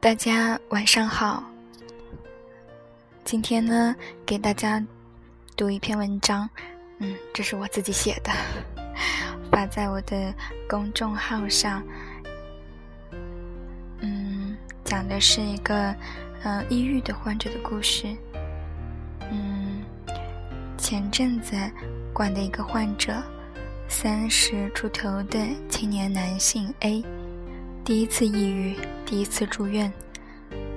大家晚上好。今天呢，给大家读一篇文章，嗯，这是我自己写的，发在我的公众号上。嗯，讲的是一个嗯抑郁的患者的故事。嗯，前阵子管的一个患者，三十出头的青年男性 A。第一次抑郁，第一次住院，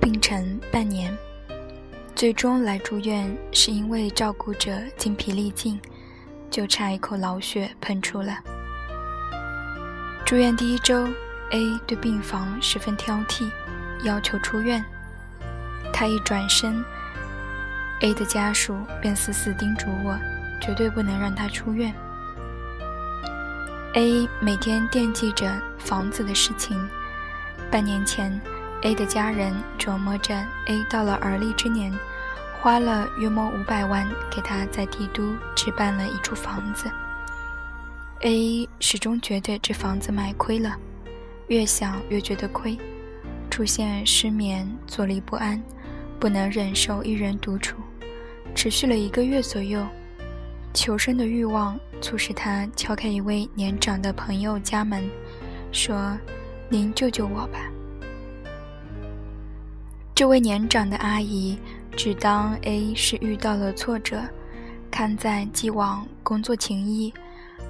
病程半年，最终来住院是因为照顾者精疲力尽，就差一口老血喷出了。住院第一周，A 对病房十分挑剔，要求出院。他一转身，A 的家属便死死叮嘱我，绝对不能让他出院。A 每天惦记着房子的事情。半年前，A 的家人琢磨着 A 到了而立之年，花了约莫五百万给他在帝都置办了一处房子。A 始终觉得这房子买亏了，越想越觉得亏，出现失眠、坐立不安，不能忍受一人独处，持续了一个月左右。求生的欲望促使他敲开一位年长的朋友家门，说。您救救我吧！这位年长的阿姨只当 A 是遇到了挫折，看在既往工作情谊，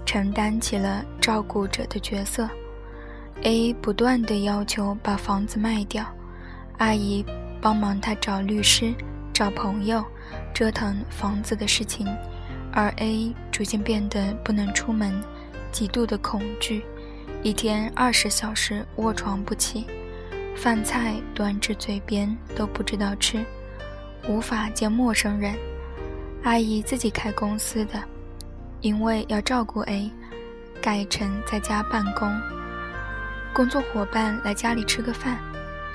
承担起了照顾者的角色。A 不断的要求把房子卖掉，阿姨帮忙他找律师、找朋友，折腾房子的事情，而 A 逐渐变得不能出门，极度的恐惧。一天二十小时卧床不起，饭菜端至嘴边都不知道吃，无法见陌生人。阿姨自己开公司的，因为要照顾 A，改成在家办公。工作伙伴来家里吃个饭，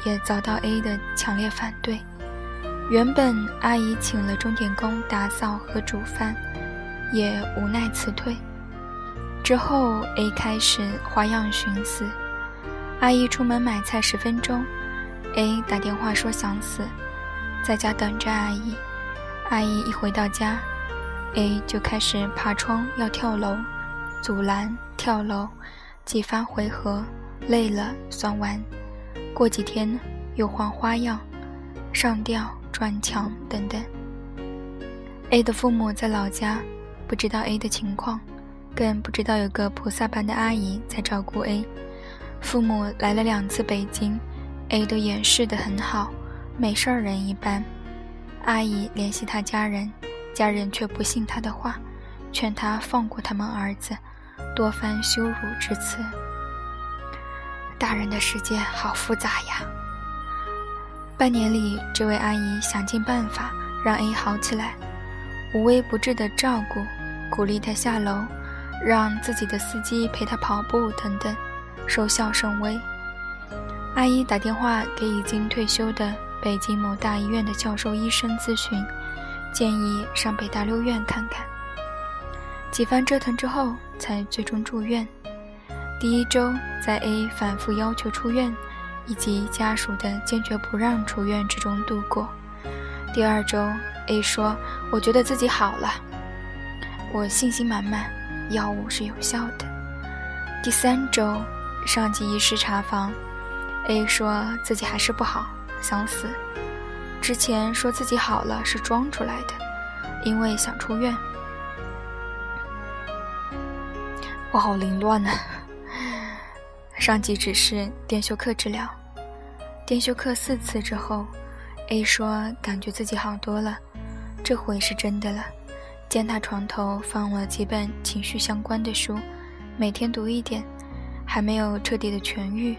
也遭到 A 的强烈反对。原本阿姨请了钟点工打扫和煮饭，也无奈辞退。之后，A 开始花样寻死。阿姨出门买菜十分钟，A 打电话说想死，在家等着阿姨。阿姨一回到家，A 就开始爬窗要跳楼，阻拦跳楼，几番回合，累了算完。过几天又换花样，上吊、撞墙等等。A 的父母在老家，不知道 A 的情况。更不知道有个菩萨般的阿姨在照顾 A，父母来了两次北京，A 都掩饰得很好，没事儿人一般。阿姨联系他家人，家人却不信他的话，劝他放过他们儿子，多番羞辱之词。大人的世界好复杂呀。半年里，这位阿姨想尽办法让 A 好起来，无微不至的照顾，鼓励他下楼。让自己的司机陪他跑步等等，收效甚微。阿姨打电话给已经退休的北京某大医院的教授医生咨询，建议上北大六院看看。几番折腾之后，才最终住院。第一周在 A 反复要求出院，以及家属的坚决不让出院之中度过。第二周，A 说：“我觉得自己好了，我信心满满。”药物是有效的。第三周，上级医师查房，A 说自己还是不好，想死。之前说自己好了是装出来的，因为想出院。我好凌乱啊！上级指示电休克治疗，电休克四次之后，A 说感觉自己好多了，这回是真的了。见他床头放了几本情绪相关的书，每天读一点，还没有彻底的痊愈。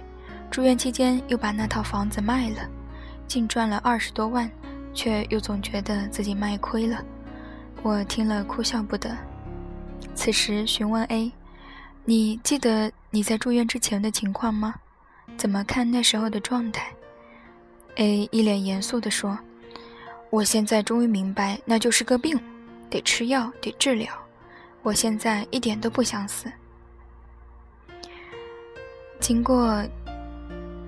住院期间又把那套房子卖了，净赚了二十多万，却又总觉得自己卖亏了。我听了哭笑不得。此时询问 A：“ 你记得你在住院之前的情况吗？怎么看那时候的状态？”A 一脸严肃地说：“我现在终于明白，那就是个病。”得吃药，得治疗。我现在一点都不想死。经过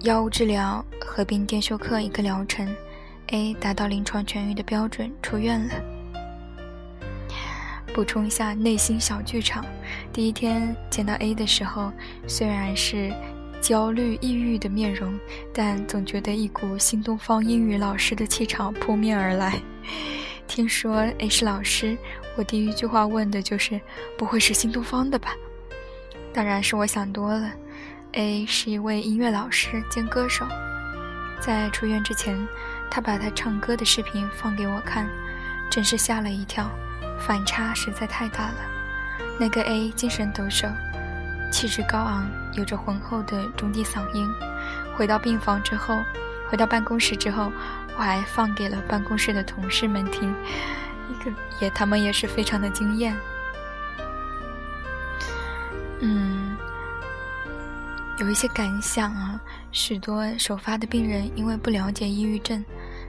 药物治疗合并电休克一个疗程，A 达到临床痊愈的标准，出院了。补充一下内心小剧场：第一天见到 A 的时候，虽然是焦虑抑郁的面容，但总觉得一股新东方英语老师的气场扑面而来。听说 A 是老师，我第一句话问的就是：“不会是新东方的吧？”当然是我想多了。A 是一位音乐老师兼歌手，在出院之前，他把他唱歌的视频放给我看，真是吓了一跳，反差实在太大了。那个 A 精神抖擞，气质高昂，有着浑厚的中低嗓音。回到病房之后，回到办公室之后。我还放给了办公室的同事们听，一个也他们也是非常的惊艳。嗯，有一些感想啊，许多首发的病人因为不了解抑郁症，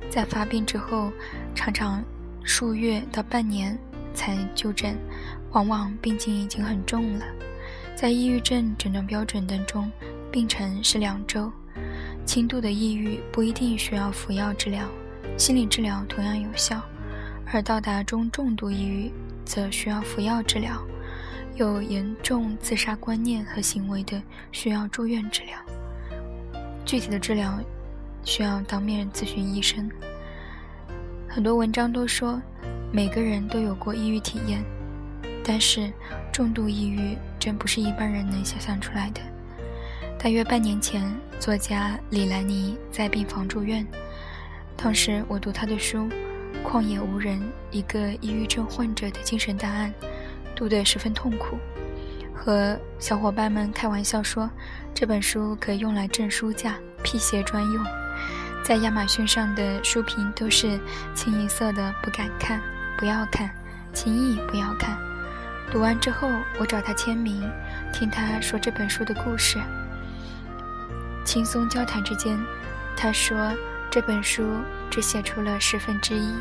在发病之后，常常数月到半年才就诊，往往病情已经很重了。在抑郁症诊断标准当中，病程是两周。轻度的抑郁不一定需要服药治疗，心理治疗同样有效；而到达中重度抑郁，则需要服药治疗。有严重自杀观念和行为的，需要住院治疗。具体的治疗需要当面咨询医生。很多文章都说，每个人都有过抑郁体验，但是重度抑郁真不是一般人能想象出来的。大约半年前，作家李兰妮在病房住院。当时我读她的书《旷野无人：一个抑郁症患者的精神档案》，读得十分痛苦，和小伙伴们开玩笑说，这本书可以用来镇书架，辟邪专用。在亚马逊上的书评都是清一色的“不敢看，不要看，轻易不要看”。读完之后，我找他签名，听他说这本书的故事。轻松交谈之间，他说：“这本书只写出了十分之一。”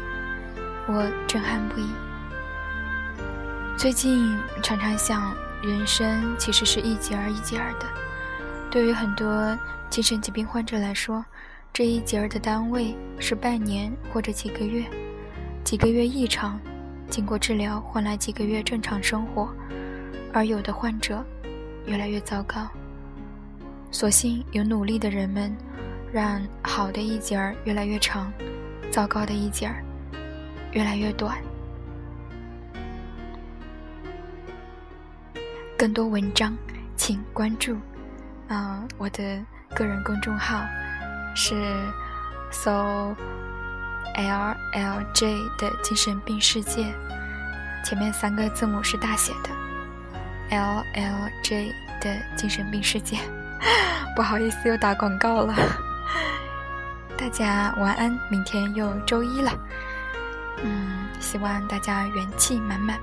我震撼不已。最近常常想，人生其实是一节儿一节儿的。对于很多精神疾病患者来说，这一节儿的单位是半年或者几个月。几个月异常，经过治疗换来几个月正常生活，而有的患者越来越糟糕。所幸有努力的人们，让好的一节儿越来越长，糟糕的一节儿越来越短。更多文章，请关注啊我的个人公众号，是搜 “l l j” 的精神病世界，前面三个字母是大写的 “l l j” 的精神病世界。不好意思，又打广告了。大家晚安，明天又周一了。嗯，希望大家元气满满。